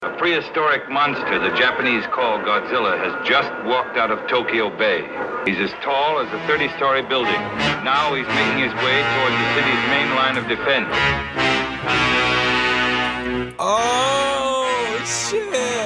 A prehistoric monster the Japanese call Godzilla has just walked out of Tokyo Bay. He's as tall as a 30-story building. Now he's making his way towards the city's main line of defense. Oh, shit.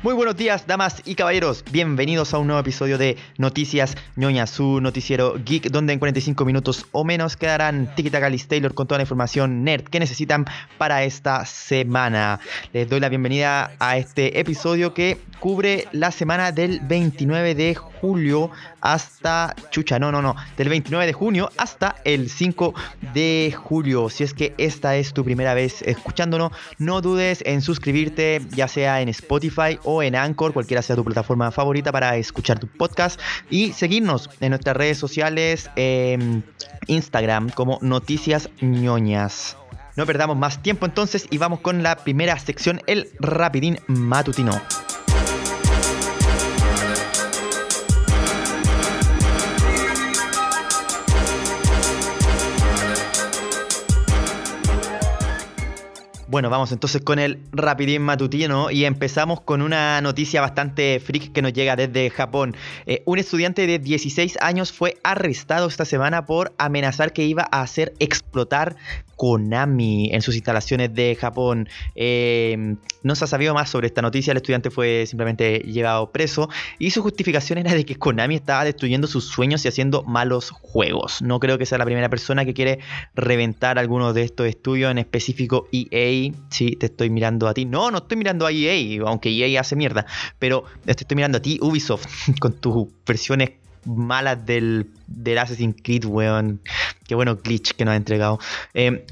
Muy buenos días, damas y caballeros. Bienvenidos a un nuevo episodio de Noticias Ñoña, su noticiero geek, donde en 45 minutos o menos quedarán Tiki Taka Taylor con toda la información nerd que necesitan para esta semana. Les doy la bienvenida a este episodio que cubre la semana del 29 de julio hasta. Chucha, no, no, no. Del 29 de junio hasta el 5 de julio. Si es que esta es tu primera vez escuchándonos, no dudes en suscribirte, ya sea en Spotify o en Anchor, cualquiera sea tu plataforma favorita para escuchar tu podcast. Y seguirnos en nuestras redes sociales, en Instagram, como Noticias ñoñas. No perdamos más tiempo entonces y vamos con la primera sección, el rapidín matutino. Bueno, vamos entonces con el rapidín matutino y empezamos con una noticia bastante freak que nos llega desde Japón. Eh, un estudiante de 16 años fue arrestado esta semana por amenazar que iba a hacer explotar Konami en sus instalaciones de Japón. Eh, no se ha sabido más sobre esta noticia, el estudiante fue simplemente llevado preso y su justificación era de que Konami estaba destruyendo sus sueños y haciendo malos juegos. No creo que sea la primera persona que quiere reventar algunos de estos estudios, en específico EA. Sí, te estoy mirando a ti. No, no estoy mirando a EA, aunque EA hace mierda, pero te estoy mirando a ti, Ubisoft, con tus versiones malas del, del Assassin's Creed, weón. Qué bueno glitch que nos ha entregado. Eh,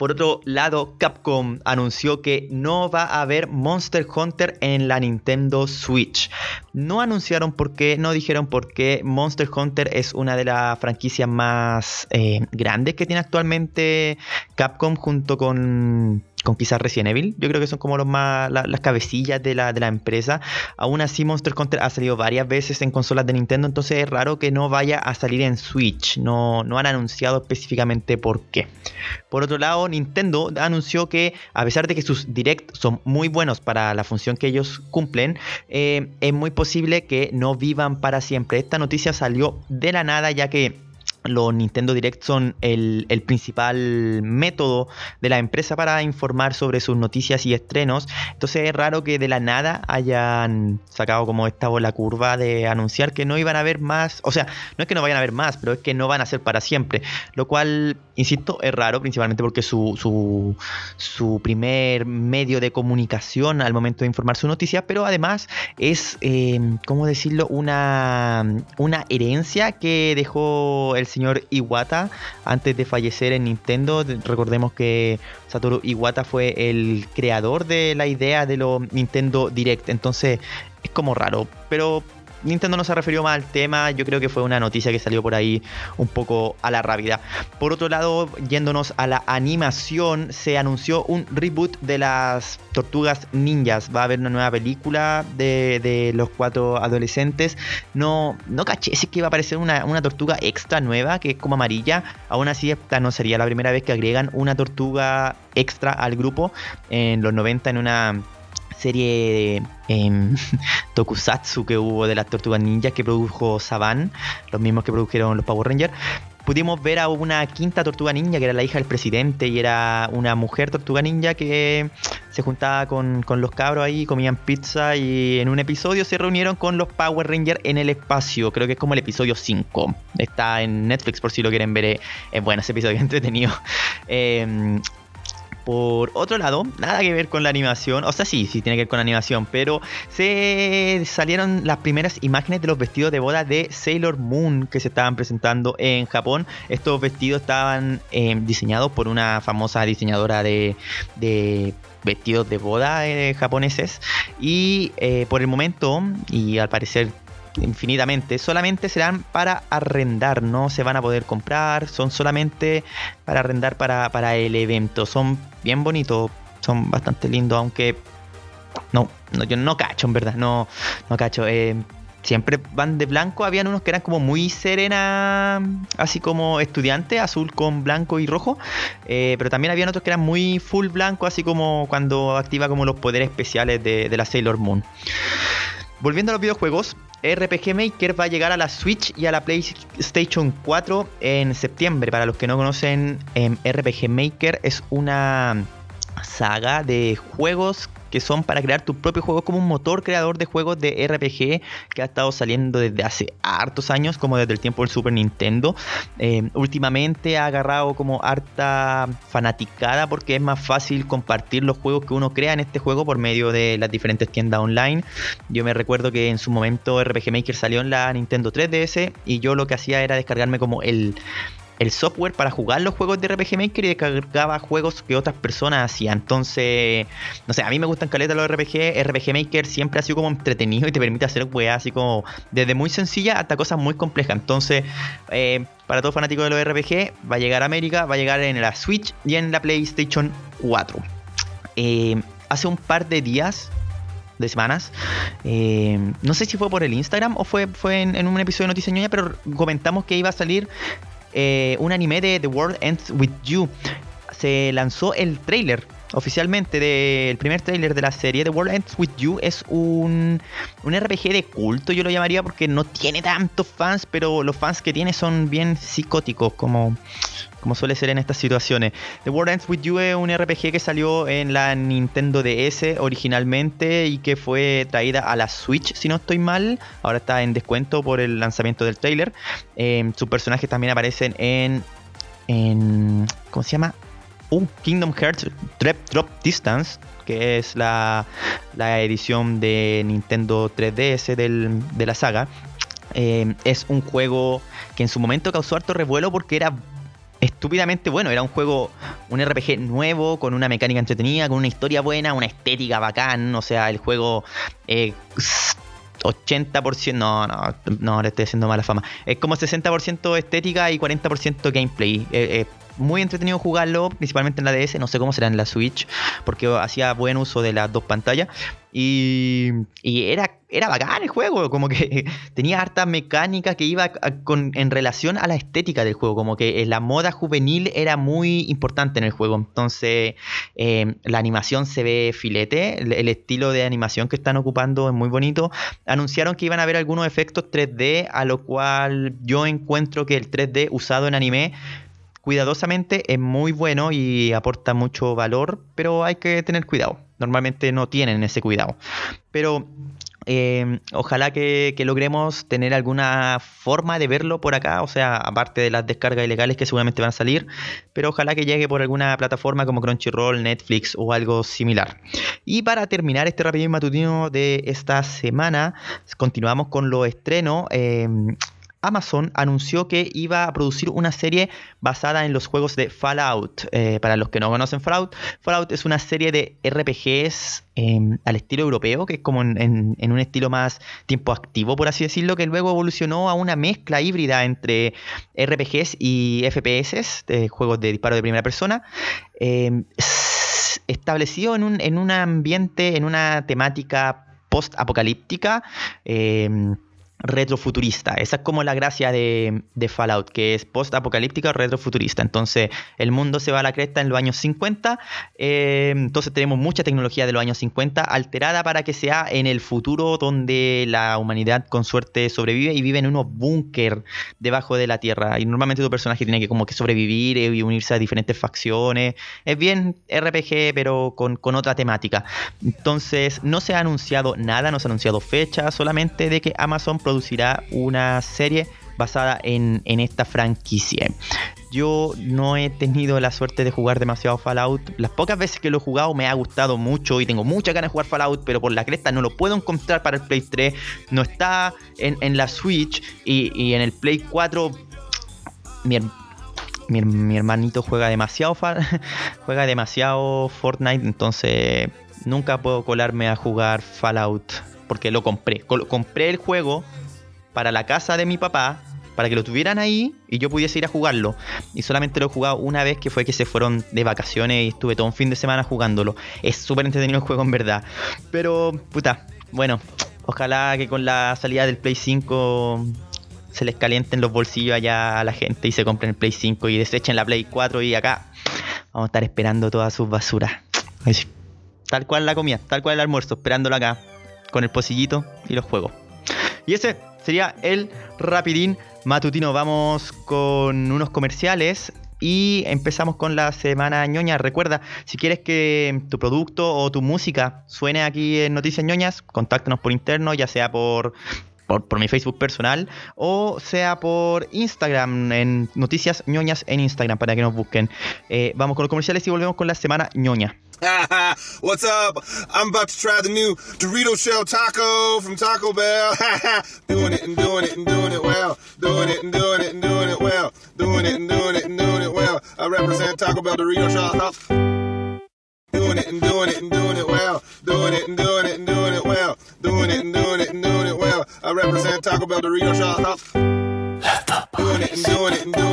por otro lado, Capcom anunció que no va a haber Monster Hunter en la Nintendo Switch. No anunciaron por qué, no dijeron por qué. Monster Hunter es una de las franquicias más eh, grandes que tiene actualmente Capcom junto con con quizás Resident Evil. Yo creo que son como los más, las cabecillas de la, de la empresa. Aún así, Monster Hunter ha salido varias veces en consolas de Nintendo, entonces es raro que no vaya a salir en Switch. No, no han anunciado específicamente por qué. Por otro lado, Nintendo anunció que a pesar de que sus Direct son muy buenos para la función que ellos cumplen, eh, es muy posible que no vivan para siempre. Esta noticia salió de la nada ya que los Nintendo Direct son el, principal método de la empresa para informar sobre sus noticias y estrenos. Entonces es raro que de la nada hayan sacado como esta bola curva de anunciar que no iban a haber más. O sea, no es que no vayan a haber más, pero es que no van a ser para siempre. Lo cual, insisto, es raro, principalmente porque su, su, su primer medio de comunicación al momento de informar su noticia, pero además es, eh, ¿cómo decirlo? Una, una herencia que dejó el señor Iwata antes de fallecer en Nintendo. Recordemos que Satoru Iwata fue el creador de la idea de los Nintendo Direct. Entonces es como raro. Pero Nintendo no se refirió más al tema, yo creo que fue una noticia que salió por ahí un poco a la rápida. Por otro lado, yéndonos a la animación, se anunció un reboot de las Tortugas Ninjas. Va a haber una nueva película de, los cuatro adolescentes. No, no caché es que iba a aparecer una, una tortuga extra nueva, que es como amarilla. Aún así, esta no sería la primera vez que agregan una tortuga extra al grupo. En los 90 en una serie eh, Tokusatsu que hubo de las Tortugas Ninjas que produjo Saban, los mismos que produjeron los Power Rangers. Pudimos ver a una quinta tortuga ninja que era la hija del presidente y era una mujer tortuga ninja que se juntaba con, con los cabros ahí, comían pizza y en un episodio se reunieron con los Power Rangers en el espacio. Creo que es como el episodio 5. Está en Netflix por si lo quieren ver. Es bueno ese episodio, entretenido. Eh, por otro lado, nada que ver con la animación, o sea, sí, sí tiene que ver con la animación, pero se salieron las primeras imágenes de los vestidos de boda de Sailor Moon que se estaban presentando en Japón. Estos vestidos estaban eh, diseñados por una famosa diseñadora de, vestidos de boda eh, japoneses y eh, por el momento y al parecer infinitamente, solamente serán para arrendar, no se van a poder comprar, son solamente para arrendar para, el evento. Son bien bonitos, son bastante lindos, aunque no, no yo no cacho, en verdad, no, no cacho. Eh, siempre van de blanco. Habían unos que eran como muy serena, así como estudiante, azul con blanco y rojo. Eh, pero también habían otros que eran muy full blanco, así como cuando activa como los poderes especiales de, de la Sailor Moon. Volviendo a los videojuegos, RPG Maker va a llegar a la Switch y a la PlayStation 4 en septiembre. Para los que no conocen, em, RPG Maker es una saga de juegos que son para crear tu propio juego como un motor creador de juegos de RPG que ha estado saliendo desde hace hartos años, como desde el tiempo del Super Nintendo. Eh, últimamente ha agarrado como harta fanaticada porque es más fácil compartir los juegos que uno crea en este juego por medio de las diferentes tiendas online. Yo me recuerdo que en su momento RPG Maker salió en la Nintendo 3DS y yo lo que hacía era descargarme como el el software para jugar los juegos de RPG Maker y descargaba juegos que otras personas hacían. Entonces, no sé, a mí me gustan caletas los RPG. RPG Maker siempre ha sido como entretenido y te permite hacer weas así como desde muy sencilla hasta cosas muy complejas. Entonces, eh, para todos fanáticos de los RPG, va a llegar a América, va a llegar en la Switch y en la PlayStation 4. Eh, hace un par de días de semanas. Eh, no sé si fue por el Instagram o fue, fue en, un episodio de Noticias pero comentamos que iba a salir eh, un anime de The World Ends With You. Se lanzó el trailer oficialmente del primer trailer de la serie. The World Ends With You es un, un RPG de culto, yo lo llamaría, porque no tiene tantos fans, pero los fans que tiene son bien psicóticos, como, como suele ser en estas situaciones. The World Ends With You es un RPG que salió en la Nintendo DS originalmente y que fue traída a la Switch, si no estoy mal. Ahora está en descuento por el lanzamiento del trailer. Eh, sus personajes también aparecen en, en. ¿Cómo se llama? Un Kingdom Hearts Drop Distance, que es la, edición de Nintendo 3DS de la saga. Eh, es un juego que en su momento causó harto revuelo porque era estúpidamente bueno. Era un juego, un RPG nuevo, con una mecánica entretenida, con una historia buena, una estética bacán. O sea, el juego. 80%, eh, no, no, no, le estoy haciendo mala fama. Es como 60% estética y 40% gameplay. Eh, muy entretenido jugarlo, principalmente en la DS, no sé cómo será en la Switch, porque hacía buen uso de las dos pantallas. Y, era, era bacán el juego, como que tenía harta mecánica que iba con, en relación a la estética del juego, como que la moda juvenil era muy importante en el juego. Entonces, eh, la animación se ve filete, el, el, estilo de animación que están ocupando es muy bonito. Anunciaron que iban a haber algunos efectos 3D, a lo cual yo encuentro que el 3D usado en anime cuidadosamente es muy bueno y aporta mucho valor, pero hay que tener cuidado. Normalmente no tienen ese cuidado. Pero eh, ojalá que, logremos tener alguna forma de verlo por acá, o sea, aparte de las descargas ilegales que seguramente van a salir, pero ojalá que llegue por alguna plataforma como Crunchyroll, Netflix o algo similar. Y para terminar este rapidín matutino de esta semana, continuamos con lo estreno. Eh, Amazon anunció que iba a producir una serie basada en los juegos de Fallout. Eh, para los que no conocen Fallout, Fallout es una serie de RPGs em, al estilo europeo, que es como en, un estilo más tiempo activo, por así decirlo, que luego evolucionó a una mezcla híbrida entre RPGs y FPS, de juegos de disparo de primera persona. Em, establecido en un, en un ambiente, en una temática post-apocalíptica. Retrofuturista. Esa es como la gracia de, Fallout, que es post-apocalíptica o retrofuturista. Entonces, el mundo se va a la cresta en los años 50. Eh, entonces, tenemos mucha tecnología de los años 50 alterada para que sea en el futuro donde la humanidad con suerte sobrevive y vive en unos búnker debajo de la tierra. Y normalmente tu personaje tiene que como que sobrevivir y unirse a diferentes facciones. Es bien RPG, pero con, con otra temática. Entonces, no se ha anunciado nada, no se ha anunciado fecha, solamente de que Amazon producirá una serie basada en, esta franquicia. Yo no he tenido la suerte de jugar demasiado Fallout. Las pocas veces que lo he jugado me ha gustado mucho y tengo mucha ganas de jugar Fallout, pero por la cresta no lo puedo encontrar para el Play 3. No está en, la Switch y, en el Play 4. Mi, hermanito juega demasiado juega demasiado Fortnite, entonces nunca puedo colarme a jugar Fallout porque lo compré. compré el juego para la casa de mi papá, para que lo tuvieran ahí y yo pudiese ir a jugarlo. Y solamente lo he jugado una vez que fue que se fueron de vacaciones y estuve todo un fin de semana jugándolo. Es súper entretenido el juego en verdad. Pero, puta, bueno, Ojalá que con la salida del Play 5 se les calienten los bolsillos allá a la gente y se compren el Play 5 y desechen la Play 4 y acá vamos a estar esperando todas sus basuras. Tal cual la comida, tal cual el almuerzo, esperándolo acá con el pocillito y los juegos. Y ese sería el rapidín matutino. Vamos con unos comerciales y empezamos con la semana ñoña. Recuerda, si quieres que tu producto o tu música suene aquí en Noticias ñoñas, contáctanos por interno, ya sea por por, mi Facebook personal o sea por Instagram, en Noticias ñoñas en Instagram para que nos busquen. Eh, vamos con los comerciales y volvemos con la semana ñoña. What's up? I'm about to try the new Dorito Shell Taco from Taco Bell. doing it and doing it and doing it well. Doing it and doing it and doing it well. Doing it and doing it and doing it well. I represent Taco Bell Dorito Shell Taco. Doing it and doing it and doing it well. Doing it and doing it and doing it well. Doing it and doing it and doing it well. I represent Taco Bell Dorito Shell Taco. Doing it and doing it and doing it well.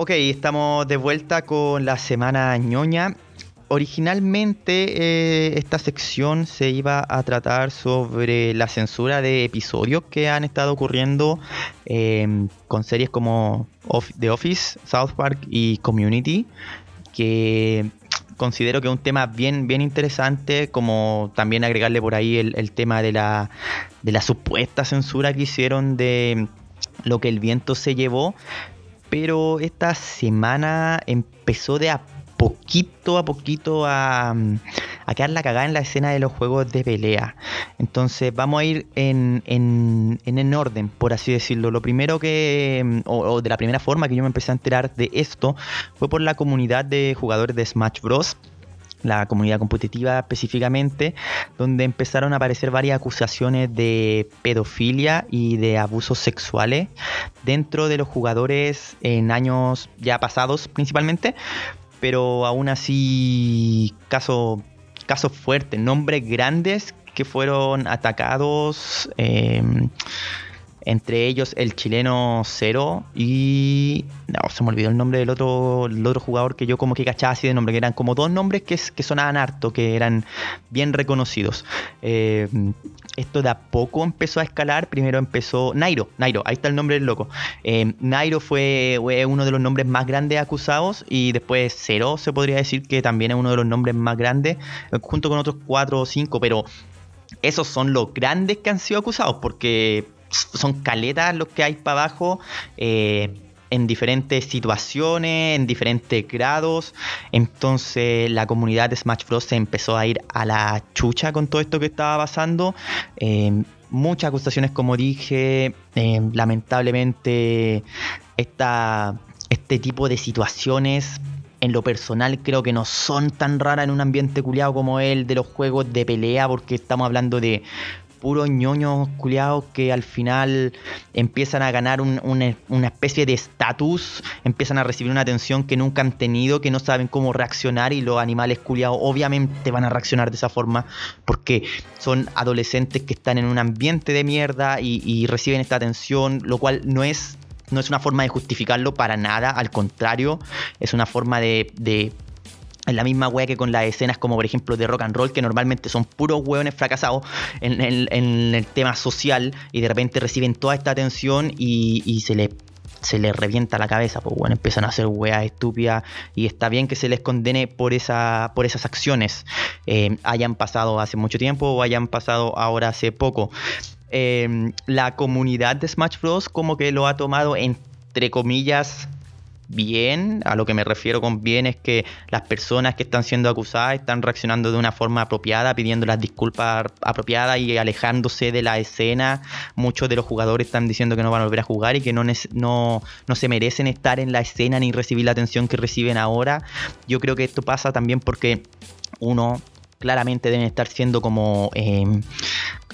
Ok, estamos de vuelta con la semana ñoña originalmente eh, esta sección se iba a tratar sobre la censura de episodios que han estado ocurriendo em, con series como The Office, South Park y Community, que considero que es un tema bien, bien interesante, como también agregarle por ahí el, tema de la, de la supuesta censura que hicieron de lo que el viento se llevó. Pero esta semana empezó de a poquito a poquito a, a quedar la cagada en la escena de los juegos de pelea. Entonces vamos a ir en, en, en, orden, por así decirlo. Lo primero que, o, de la primera forma que yo me empecé a enterar de esto, fue por la comunidad de jugadores de Smash Bros la comunidad competitiva específicamente, donde empezaron a aparecer varias acusaciones de pedofilia y de abusos sexuales dentro de los jugadores en años ya pasados principalmente, pero aún así casos caso fuertes, nombres grandes que fueron atacados. Eh, entre ellos el chileno Cero y. No, se me olvidó el nombre del otro, el otro jugador que yo como que cachaba así de nombre, que eran como dos nombres que, que sonaban harto, que eran bien reconocidos. Eh, esto de a poco empezó a escalar. Primero empezó Nairo, Nairo, ahí está el nombre del loco. Eh, Nairo fue, uno de los nombres más grandes acusados y después Cero se podría decir que también es uno de los nombres más grandes, junto con otros cuatro o cinco, pero esos son los grandes que han sido acusados porque son caletas los que hay para abajo. Eh, en diferentes situaciones, en diferentes grados. Entonces la comunidad de Smash Bros. se empezó a ir a la chucha con todo esto que estaba pasando. Eh, muchas acusaciones, como dije. Eh, lamentablemente, este tipo de situaciones. En lo personal creo que no son tan raras en un ambiente culiado como el de los juegos de pelea porque estamos hablando de puros ñoños culiados que al final empiezan a ganar una especie de estatus, empiezan a recibir una atención que nunca han tenido, que no saben cómo reaccionar y los animales culiados obviamente van a reaccionar de esa forma porque son adolescentes que están en un ambiente de mierda y, reciben esta atención, lo cual no es no es una forma de justificarlo para nada, al contrario, es una forma de en la misma wea que con las escenas como por ejemplo de rock and roll, que normalmente son puros hueones fracasados en, el tema social y de repente reciben toda esta atención y, se les se revienta la cabeza, pues bueno, empiezan a hacer weas estúpidas y está bien que se les condene por, esa, por esas acciones, eh, hayan pasado hace mucho tiempo o hayan pasado ahora hace poco. Eh, la comunidad de Smash Bros. como que lo ha tomado entre comillas bien. A lo que me refiero con bien es que las personas que están siendo acusadas están reaccionando de una forma apropiada, pidiendo las disculpas apropiadas y alejándose de la escena. Muchos de los jugadores están diciendo que no van a volver a jugar y que no, no, no se merecen estar en la escena ni recibir la atención que reciben ahora. Yo creo que esto pasa también porque uno claramente deben estar siendo como em,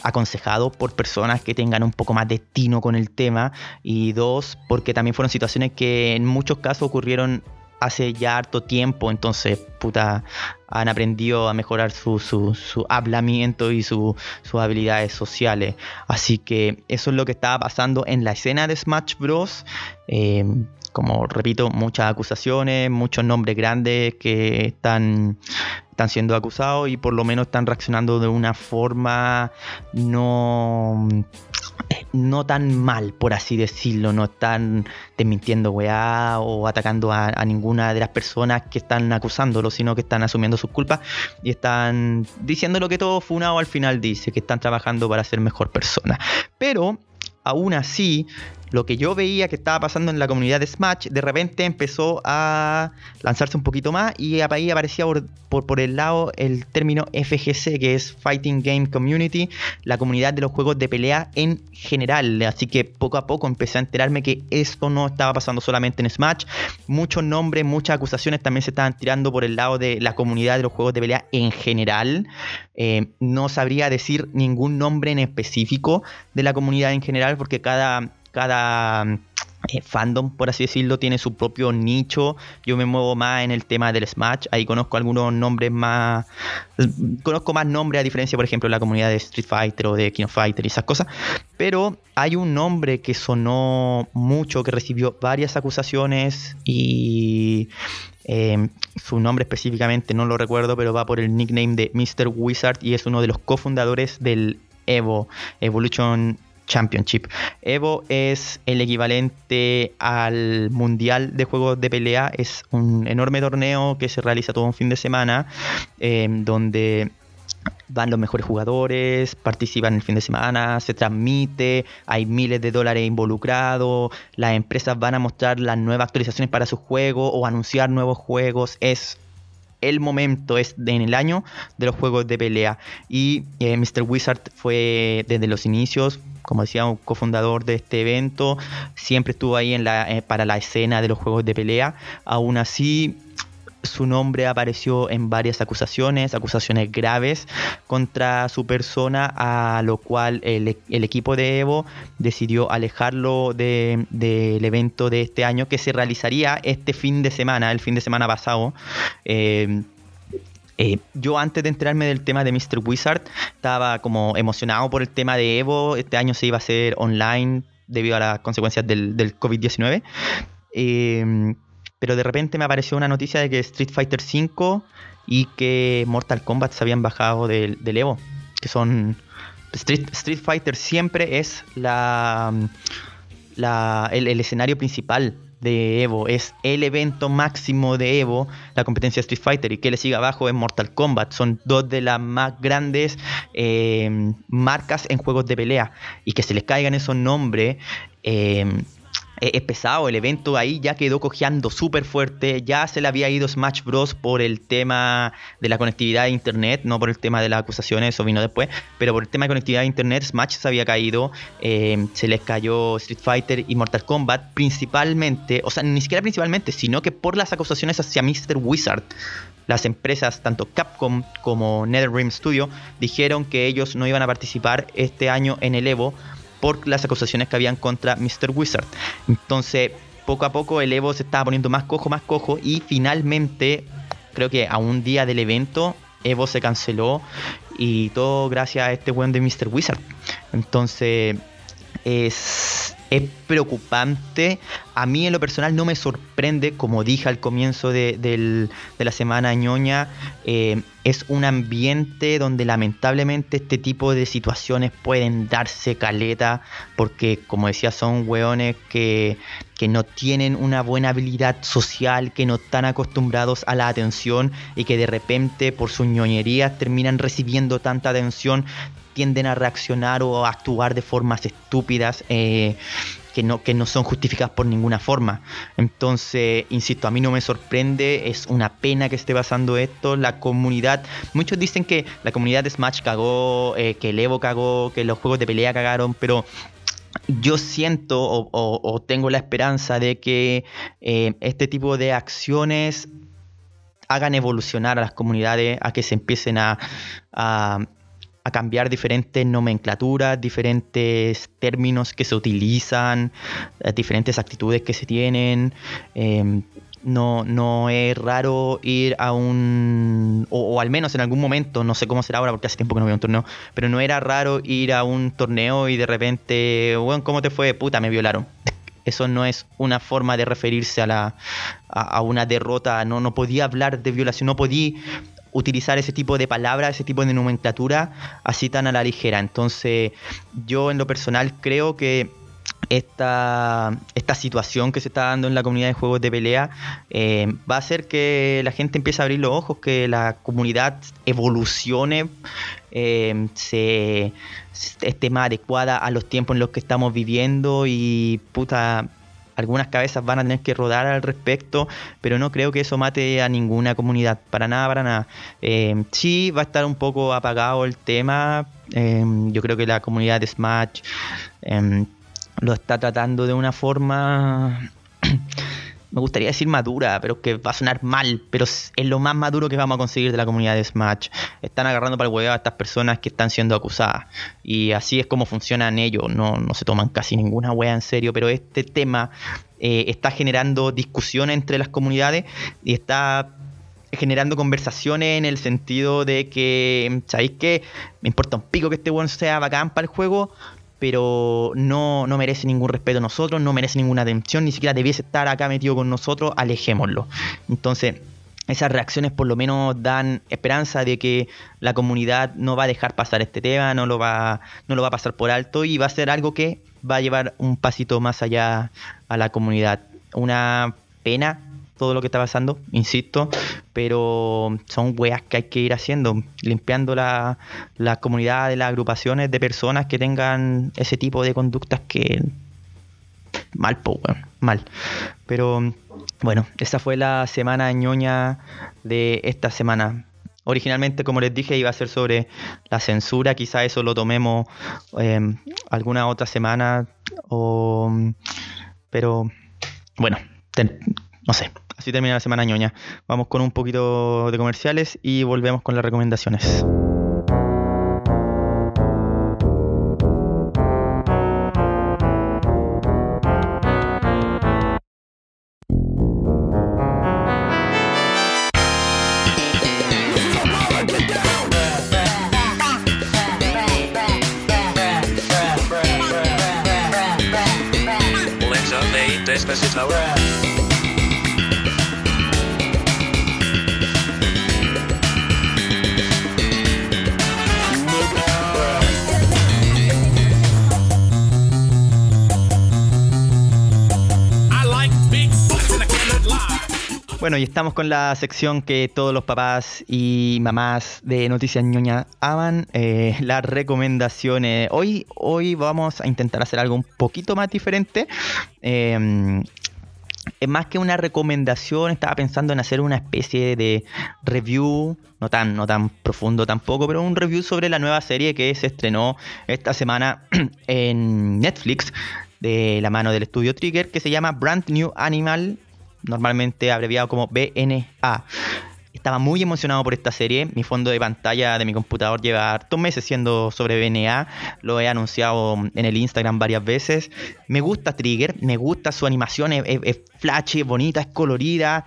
aconsejado por personas que tengan un poco más de tino con el tema. Y dos, porque también fueron situaciones que en muchos casos ocurrieron hace ya harto tiempo, entonces, puta, han aprendido a mejorar su, su, hablamiento y sus habilidades sociales. Así que eso es lo que estaba pasando en la escena de Smash Bros. Eh, como repito, muchas acusaciones, muchos nombres grandes que están, están siendo acusados y por lo menos están reaccionando de una forma no no tan mal, por así decirlo, no están desmintiendo weá o atacando a, ninguna de las personas que están acusándolo, sino que están asumiendo sus culpas y están diciendo lo que todo Funado al final dice, que están trabajando para ser mejor persona. Pero aún así, lo que yo veía que estaba pasando en la comunidad de Smash, de repente empezó a lanzarse un poquito más y ahí aparecía por, el lado el término FGC, que es Fighting Game Community, la comunidad de los juegos de pelea en general. Así que poco a poco empecé a enterarme que esto no estaba pasando solamente en Smash. Muchos nombres, muchas acusaciones también se estaban tirando por el lado de la comunidad de los juegos de pelea en general. Eh, no sabría decir ningún nombre en específico de la comunidad en general porque cada cada eh, fandom, por así decirlo, tiene su propio nicho. Yo me muevo más en el tema del Smash. Ahí conozco algunos nombres más. Conozco más nombres, a diferencia, por ejemplo, de la comunidad de Street Fighter o de King Fighter y esas cosas. Pero hay un nombre que sonó mucho, que recibió varias acusaciones y. Eh, su nombre específicamente no lo recuerdo, pero va por el nickname de Mr. Wizard y es uno de los cofundadores del Evo, Evolution Championship. Evo es el equivalente al Mundial de Juegos de Pelea. Es un enorme torneo que se realiza todo un fin de semana, eh, donde van los mejores jugadores, participan el fin de semana, se transmite, hay miles de dólares involucrados, las empresas van a mostrar las nuevas actualizaciones para sus juegos o anunciar nuevos juegos. Es el momento es en el año de los juegos de pelea. Y eh, Mr. Wizard fue desde los inicios, como decía, un cofundador de este evento. Siempre estuvo ahí en la, eh, para la escena de los juegos de pelea. Aún así, su nombre apareció en varias acusaciones, acusaciones graves contra su persona, a lo cual el, equipo de Evo decidió alejarlo del evento de este año que se realizaría este fin de semana, el fin de semana pasado. Eh, eh, yo antes de enterarme del tema de Mr. Wizard estaba como emocionado por el tema de Evo. Este año se iba a hacer online debido a las consecuencias del, del COVID-19. Eh, pero de repente me apareció una noticia de que Street Fighter V y que Mortal Kombat se habían bajado del, Evo. Que son. Street, Street, Fighter siempre es la, la el, escenario principal de Evo. Es el evento máximo de Evo, la competencia de Street Fighter. Y que le sigue abajo es Mortal Kombat. Son dos de las más grandes eh, marcas en juegos de pelea. Y que se les caigan esos nombres. Eh, es pesado, el evento ahí ya quedó cojeando súper fuerte, ya se le había ido Smash Bros. por el tema de la conectividad de Internet, no por el tema de las acusaciones, eso vino después, pero por el tema de conectividad de Internet Smash se había caído, eh, se les cayó Street Fighter y Mortal Kombat principalmente, o sea, ni siquiera principalmente, sino que por las acusaciones hacia Mr. Wizard. Las empresas, tanto Capcom como NetherRealm Studio, dijeron que ellos no iban a participar este año en el Evo por las acusaciones que habían contra Mr. Wizard. Entonces, poco a poco el Evo se estaba poniendo más cojo, más cojo y finalmente, creo que a un día del evento, Evo se canceló y todo gracias a este buen de Mr. Wizard. Entonces, es, es preocupante. A mí en lo personal no me sorprende, como dije al comienzo de, la semana ñoña, eh, es un ambiente donde lamentablemente este tipo de situaciones pueden darse caleta, porque como decía, son weones que, que no tienen una buena habilidad social, que no están acostumbrados a la atención y que de repente por sus ñoñerías terminan recibiendo tanta atención, tienden a reaccionar o actuar de formas estúpidas. Eh, que no, que no son justificadas por ninguna forma. Entonces, insisto, a mí no me sorprende, es una pena que esté pasando esto. La comunidad, muchos dicen que la comunidad de Smash cagó, eh, que el Evo cagó, que los juegos de pelea cagaron, pero yo siento o, tengo la esperanza de que eh, este tipo de acciones hagan evolucionar a las comunidades, a que se empiecen a, cambiar diferentes nomenclaturas, diferentes términos que se utilizan, eh, diferentes actitudes que se tienen. Em, no, no es raro ir a un, o, al menos en algún momento, no sé cómo será ahora porque hace tiempo que no veo un torneo, pero no era raro ir a un torneo y de repente, bueno, ¿cómo te fue? Puta, me violaron. Eso no es una forma de referirse a, la, a, una derrota, no, no podía hablar de violación, no podía utilizar ese tipo de palabras, ese tipo de nomenclatura así tan a la ligera. Entonces, yo en lo personal creo que esta, esta situación que se está dando en la comunidad de juegos de pelea eh, va a hacer que la gente empiece a abrir los ojos, que la comunidad evolucione, eh, se, esté más adecuada a los tiempos en los que estamos viviendo y puta, algunas cabezas van a tener que rodar al respecto, pero no creo que eso mate a ninguna comunidad, para nada, para nada. Eh, sí, va a estar un poco apagado el tema, yo creo que la comunidad de Smash lo está tratando de una forma, me gustaría decir madura, pero que va a sonar mal, pero es lo más maduro que vamos a conseguir de la comunidad de Smash. Están agarrando para el huevo a estas personas que están siendo acusadas. Y así es como funcionan ellos, no, no se toman casi ninguna wea en serio, pero este tema eh, está generando discusiones entre las comunidades y está generando conversaciones en el sentido de que, ¿sabéis qué? Me importa un pico que este weón sea bacán para el juego, pero no, no merece ningún respeto a nosotros, no merece ninguna atención, ni siquiera debiese estar acá metido con nosotros, alejémoslo. Entonces, esas reacciones por lo menos dan esperanza de que la comunidad no va a dejar pasar este tema, no lo va, no lo va a pasar por alto y va a ser algo que va a llevar un pasito más allá a la comunidad. Una pena todo lo que está pasando, insisto, pero son weas que hay que ir haciendo, limpiando la, la comunidad de las agrupaciones de personas que tengan ese tipo de conductas que mal, po, mal. Pero bueno, esa fue la semana ñoña de esta semana. Originalmente, como les dije, iba a ser sobre la censura, quizá eso lo tomemos eh, alguna otra semana, o, pero bueno, no sé, Así termina la semana ñoña. Vamos con un poquito de comerciales y volvemos con las recomendaciones. Bueno, y estamos con la sección que todos los papás y mamás de Noticias Ñoña aman, eh, las recomendaciones. Hoy, hoy vamos a intentar hacer algo un poquito más diferente. Eh, es más que una recomendación, estaba pensando en hacer una especie de review, no tan, no tan profundo tampoco, pero un review sobre la nueva serie que se estrenó esta semana en Netflix de la mano del estudio Trigger, que se llama Brand New Animal normalmente abreviado como BNA. Estaba muy emocionado por esta serie. Mi fondo de pantalla de mi computador lleva hartos meses siendo sobre BNA. Lo he anunciado en el Instagram varias veces. Me gusta Trigger, me gusta su animación, es, flashy, es bonita, es colorida.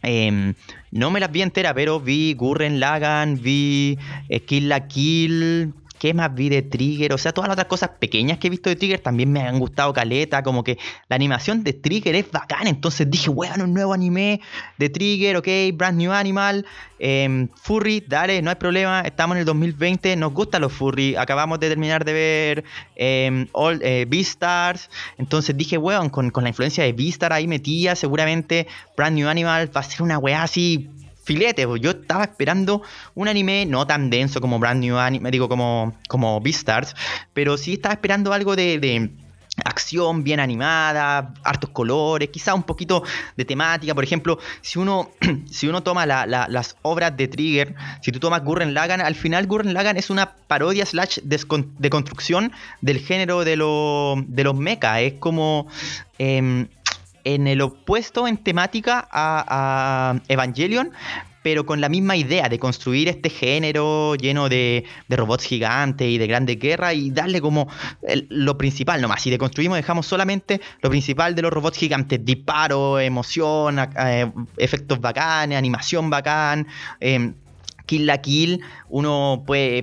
Em, no me las vi entera, pero vi Gurren Lagan, vi eh, la Kill, ¿Qué más vi de Trigger? O sea, todas las otras cosas pequeñas que he visto de Trigger también me han gustado caleta. Como que la animación de Trigger es bacán. Entonces dije, bueno, un nuevo anime de Trigger, ok, Brand New Animal. Em, furry, dale, no hay problema. Estamos en el 2020, nos gustan los furry. Acabamos de terminar de ver eh, All, eh, Beastars. Entonces dije, weón, con, con la influencia de Beastar ahí metía, seguramente Brand New Animal va a ser una weá así filete. Yo estaba esperando un anime no tan denso como Brand New Anime, digo como, como Beastars, pero sí estaba esperando algo de, acción bien animada, hartos colores, quizá un poquito de temática. Por ejemplo, si uno, si uno toma las obras de Trigger, si tú tomas Gurren Lagan, al final Gurren Lagan es una parodia slash de construcción del género de, de los mecha. Es como em, en el opuesto en temática a, Evangelion, pero con la misma idea de construir este género lleno de, robots gigantes y de grandes guerras y darle como lo principal nomás. Si deconstruimos, dejamos solamente lo principal de los robots gigantes: disparo, emoción, efectos bacanes, animación bacán. Eh, Kill la Kill, uno puede,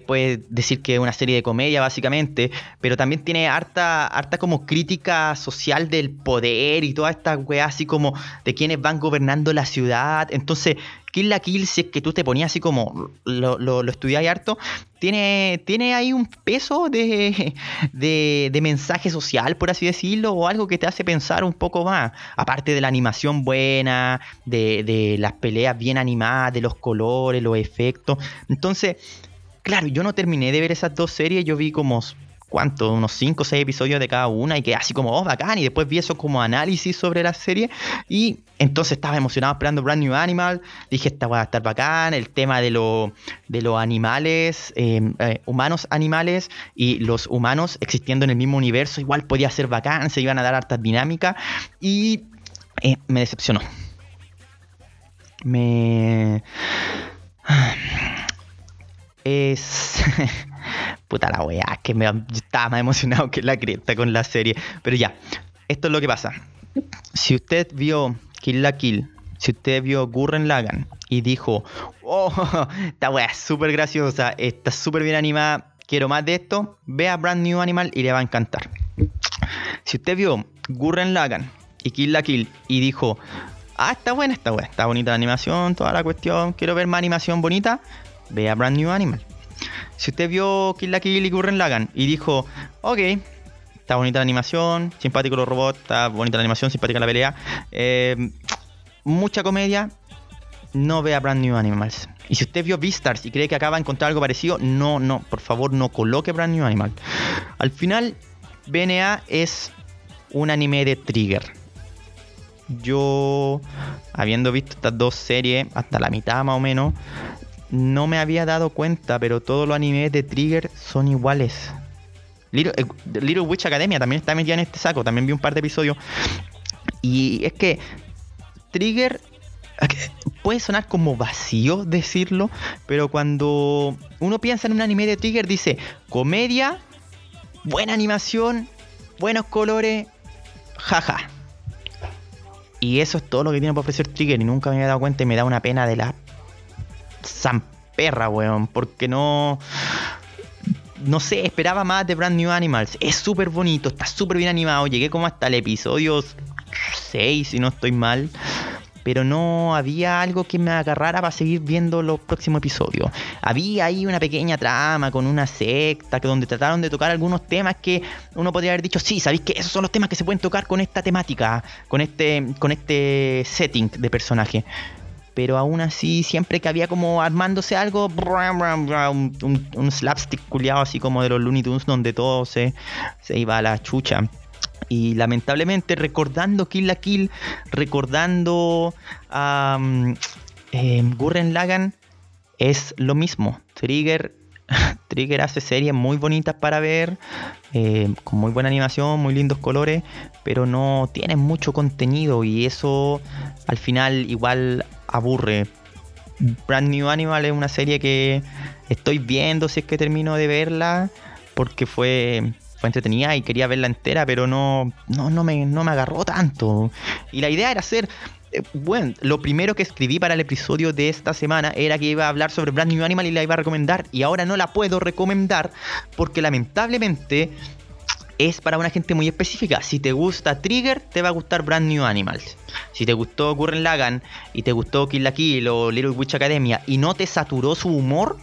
decir que es una serie de comedia básicamente, pero también tiene harta, harta como crítica social del poder y toda esta weá así como de quienes van gobernando la ciudad. Entonces, Kill la Kill, si es que tú te ponías así como lo, lo, lo harto, tiene, tiene ahí un peso de, de, mensaje social, por así decirlo, o algo que te hace pensar un poco más. Aparte de la animación buena, de, de las peleas bien animadas, de los colores, los efectos. Entonces, claro, yo no terminé de ver esas dos series, yo vi como ¿cuánto? Unos 5 o 6 episodios de cada una y que así como, oh, bacán. Y después vi eso como análisis sobre la serie. Y entonces estaba emocionado esperando Brand New Animal. Dije, esta va a estar bacán. El tema de, lo, de los animales, em, eh, humanos animales y los humanos existiendo en el mismo universo, igual podía ser bacán. Se iban a dar hartas dinámicas. Y eh, me decepcionó. Me. Es. Puta la weá, que me, estaba más emocionado que la cresta con la serie. Pero ya, esto es lo que pasa. Si usted vio Kill la Kill, si usted vio Gurren Lagan y dijo, oh, esta weá es súper graciosa, está súper bien animada, quiero más de esto, vea Brand New Animal y le va a encantar. Si usted vio Gurren Lagan y Kill la Kill y dijo, ah, está buena esta weá, está bonita la animación, toda la cuestión, quiero ver más animación bonita, vea Brand New Animal. Si usted vio Kill la Kill y Gurren Lagan y dijo, ok, está bonita la animación, simpático los robots, está bonita la animación, simpática la pelea, eh, mucha comedia, no vea Brand New Animals. Y si usted vio Beastars y cree que acaba de encontrar algo parecido, no, no, por favor no coloque Brand New Animal. Al final, BNA es un anime de Trigger. Yo, habiendo visto estas dos series, hasta la mitad más o menos, no me había dado cuenta, pero todos los animes de Trigger son iguales. Little, eh, Witch Academia también está metida en este saco, también vi un par de episodios. Y es que Trigger puede sonar como vacío decirlo, pero cuando uno piensa en un anime de Trigger dice comedia, buena animación, buenos colores, jaja. Y eso es todo lo que tiene para ofrecer Trigger y nunca me había dado cuenta y me da una pena de la perra, weón. Porque no. No sé, esperaba más de Brand New Animals. Es súper bonito, está súper bien animado. Llegué como hasta el episodio 6, si no estoy mal. Pero no había algo que me agarrara para seguir viendo los próximos episodios. Había ahí una pequeña trama con una secta que donde trataron de tocar algunos temas que uno podría haber dicho, sí, sabéis que esos son los temas que se pueden tocar con esta temática, con este, con este setting de personaje pero aún así, siempre que había como armándose algo, un, slapstick culiado así como de los Looney Tunes, donde todo se, se iba a la chucha. Y lamentablemente, recordando Kill la Kill, recordando a eh, Gurren Lagan, es lo mismo. Trigger Trigger hace series muy bonitas para ver, eh, con muy buena animación, muy lindos colores, pero no tienen mucho contenido y eso al final igual aburre. Brand New Animal es una serie que estoy viendo si es que termino de verla, porque fue, fue entretenida y quería verla entera, pero no, no, no, me, no me agarró tanto. Y la idea era hacer bueno, lo primero que escribí para el episodio de esta semana era que iba a hablar sobre Brand New Animal y la iba a recomendar. Y ahora no la puedo recomendar porque lamentablemente es para una gente muy específica. Si te gusta Trigger, te va a gustar Brand New Animals. Si te gustó Gurren Lagan y te gustó Kill la Kill o Little Witch Academia y no te saturó su humor,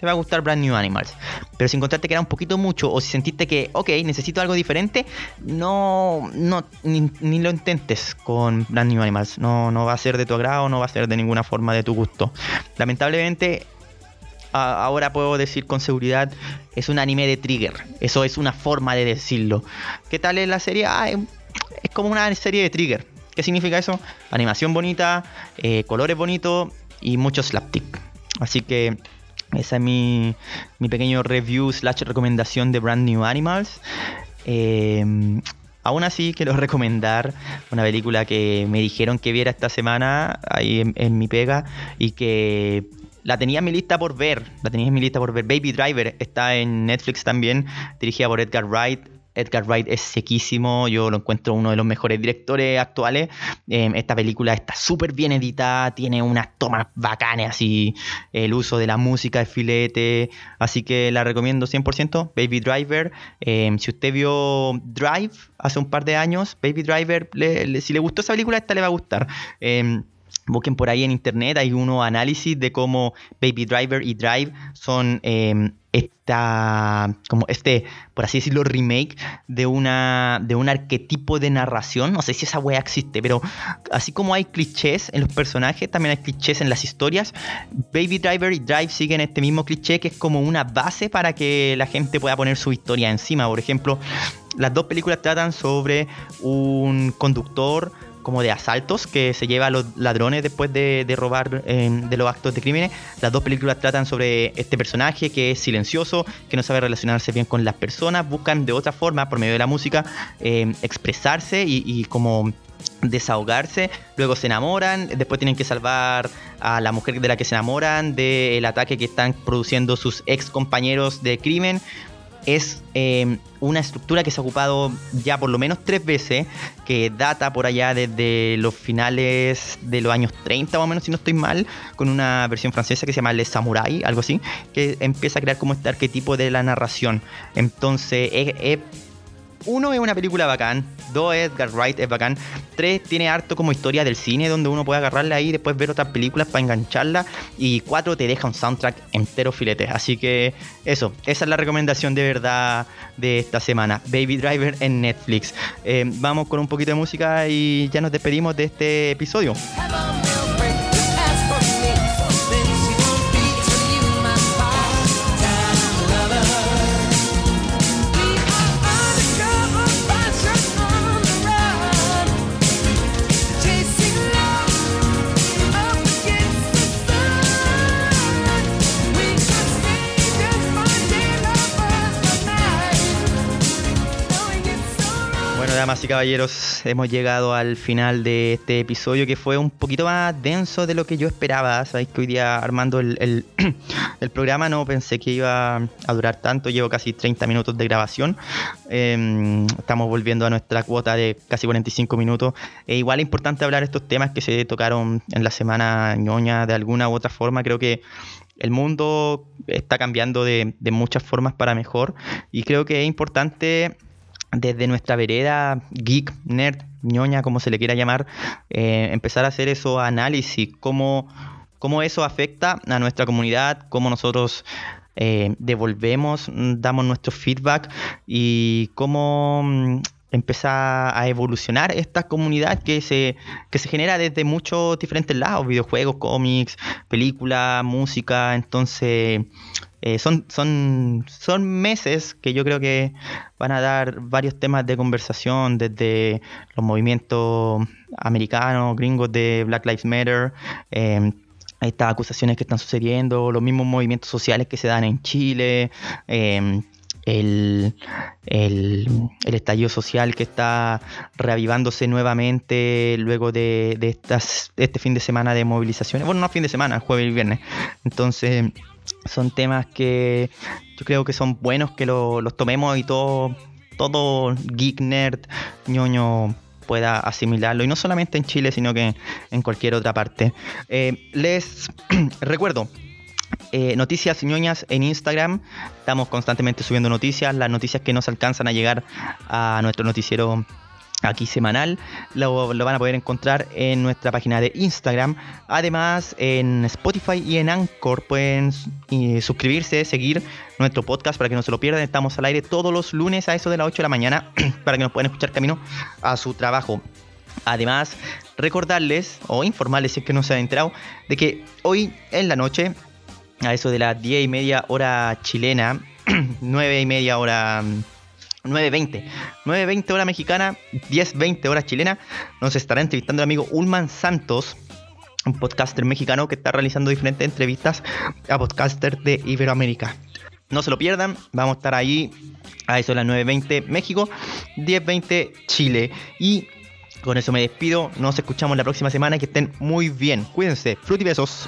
te va a gustar Brand New Animals. Pero si encontraste que era un poquito mucho o si sentiste que, ok, necesito algo diferente, no, no ni, lo intentes con Brand New Animals. No, no va a ser de tu agrado, no va a ser de ninguna forma de tu gusto. Lamentablemente, ahora puedo decir con seguridad, es un anime de trigger. Eso es una forma de decirlo. ¿Qué tal es la serie? Ah, es como una serie de trigger. ¿Qué significa eso? Animación bonita, eh, colores bonitos y mucho slapstick. Así que esa es mi, mi pequeño review slash recomendación de Brand New Animals. Eh, Aún así, quiero recomendar una película que me dijeron que viera esta semana ahí en, mi pega y que la tenía en mi lista por ver. La tenía en mi lista por ver. Baby Driver está en Netflix también, dirigida por Edgar Wright. Edgar Wright es sequísimo, yo lo encuentro uno de los mejores directores actuales. Em, esta película está súper bien editada, tiene unas tomas bacanas así, el uso de la música de filete, así que la recomiendo 100%. Baby Driver, em, si usted vio Drive hace un par de años, Baby Driver, si le gustó esa película, esta le va a gustar. Em, busquen por ahí en internet, hay uno análisis de cómo Baby Driver y Drive son esta, como este, por así decirlo, remake de una de un arquetipo de narración. No sé si esa wea existe, pero así como hay clichés en los personajes, también hay clichés en las historias. Baby Driver y Drive siguen este mismo cliché que es como una base para que la gente pueda poner su historia encima. Por ejemplo, las dos películas tratan sobre un conductor como de asaltos que se lleva a los ladrones después de, robar em, de los actos de crímenes. Las dos películas tratan sobre este personaje que es silencioso, que no sabe relacionarse bien con las personas, buscan de otra forma, por medio de la música, em, expresarse y, y como desahogarse, luego se enamoran, después tienen que salvar a la mujer de la que se enamoran del ataque que están produciendo sus ex compañeros de crimen, es eh, una estructura que se ha ocupado ya por lo menos tres veces, que data por allá desde los finales de los años 30 más o menos, si no estoy mal, con una versión francesa que se llama Le Samurai, algo así, que empieza a crear como este arquetipo de la narración. Entonces, es uno, es una película bacán. Dos, Edgar Wright es bacán. Tres, tiene harto como historia del cine donde uno puede agarrarla ahí y después ver otras películas para engancharla. Y cuatro, te deja un soundtrack entero filete. Así que eso, esa es la recomendación de verdad de esta semana. Baby Driver en Netflix. Eh, vamos con un poquito de música y ya nos despedimos de este episodio. Damas y caballeros, hemos llegado al final de este episodio que fue un poquito más denso de lo que yo esperaba. Sabéis que hoy día armando el, programa no pensé que iba a durar tanto. Llevo casi 30 minutos de grabación. Em, estamos volviendo a nuestra cuota de casi 45 minutos. E igual es importante hablar estos temas que se tocaron en la semana ñoña de alguna u otra forma. Creo que el mundo está cambiando de, de muchas formas para mejor y creo que es importante desde nuestra vereda geek, nerd, ñoña, como se le quiera llamar, eh, empezar a hacer eso análisis, cómo, cómo eso afecta a nuestra comunidad, cómo nosotros eh, devolvemos, damos nuestro feedback y cómo mm, empezar a evolucionar esta comunidad que se, que se genera desde muchos diferentes lados, videojuegos, cómics, películas, música, entonces eh, son, son, son meses que yo creo que van a dar varios temas de conversación desde los movimientos americanos, gringos de Black Lives Matter, eh, estas acusaciones que están sucediendo, los mismos movimientos sociales que se dan en Chile, em, el, el, estallido social que está reavivándose nuevamente luego de, de estas, este fin de semana de movilizaciones. Bueno, no fin de semana, jueves y viernes. Entonces, son temas que yo creo que son buenos que los tomemos y todo, todo geek nerd ñoño pueda asimilarlo y no solamente en Chile sino que en cualquier otra parte eh, les recuerdo eh, noticias ñoñas en Instagram. Estamos constantemente subiendo noticias, las noticias que nos alcanzan a llegar a nuestro noticiero aquí semanal. Lo, van a poder encontrar en nuestra página de Instagram. Además, en Spotify y en Anchor pueden eh, suscribirse, seguir nuestro podcast para que no se lo pierdan. Estamos al aire todos los lunes a eso de las 8 de la mañana para que nos puedan escuchar camino a su trabajo. Además, recordarles o informarles si es que no se han enterado de que hoy en la noche, a eso de las 10 y media hora chilena, 9 y media hora 9.20. 9.20 hora mexicana, 10.20 hora chilena. Nos estará entrevistando el amigo Ulman Santos, un podcaster mexicano que está realizando diferentes entrevistas a podcasters de Iberoamérica. No se lo pierdan, vamos a estar ahí a eso las 9.20 México, 10.20 Chile. Y con eso me despido, nos escuchamos la próxima semana, que estén muy bien, cuídense, fruti besos.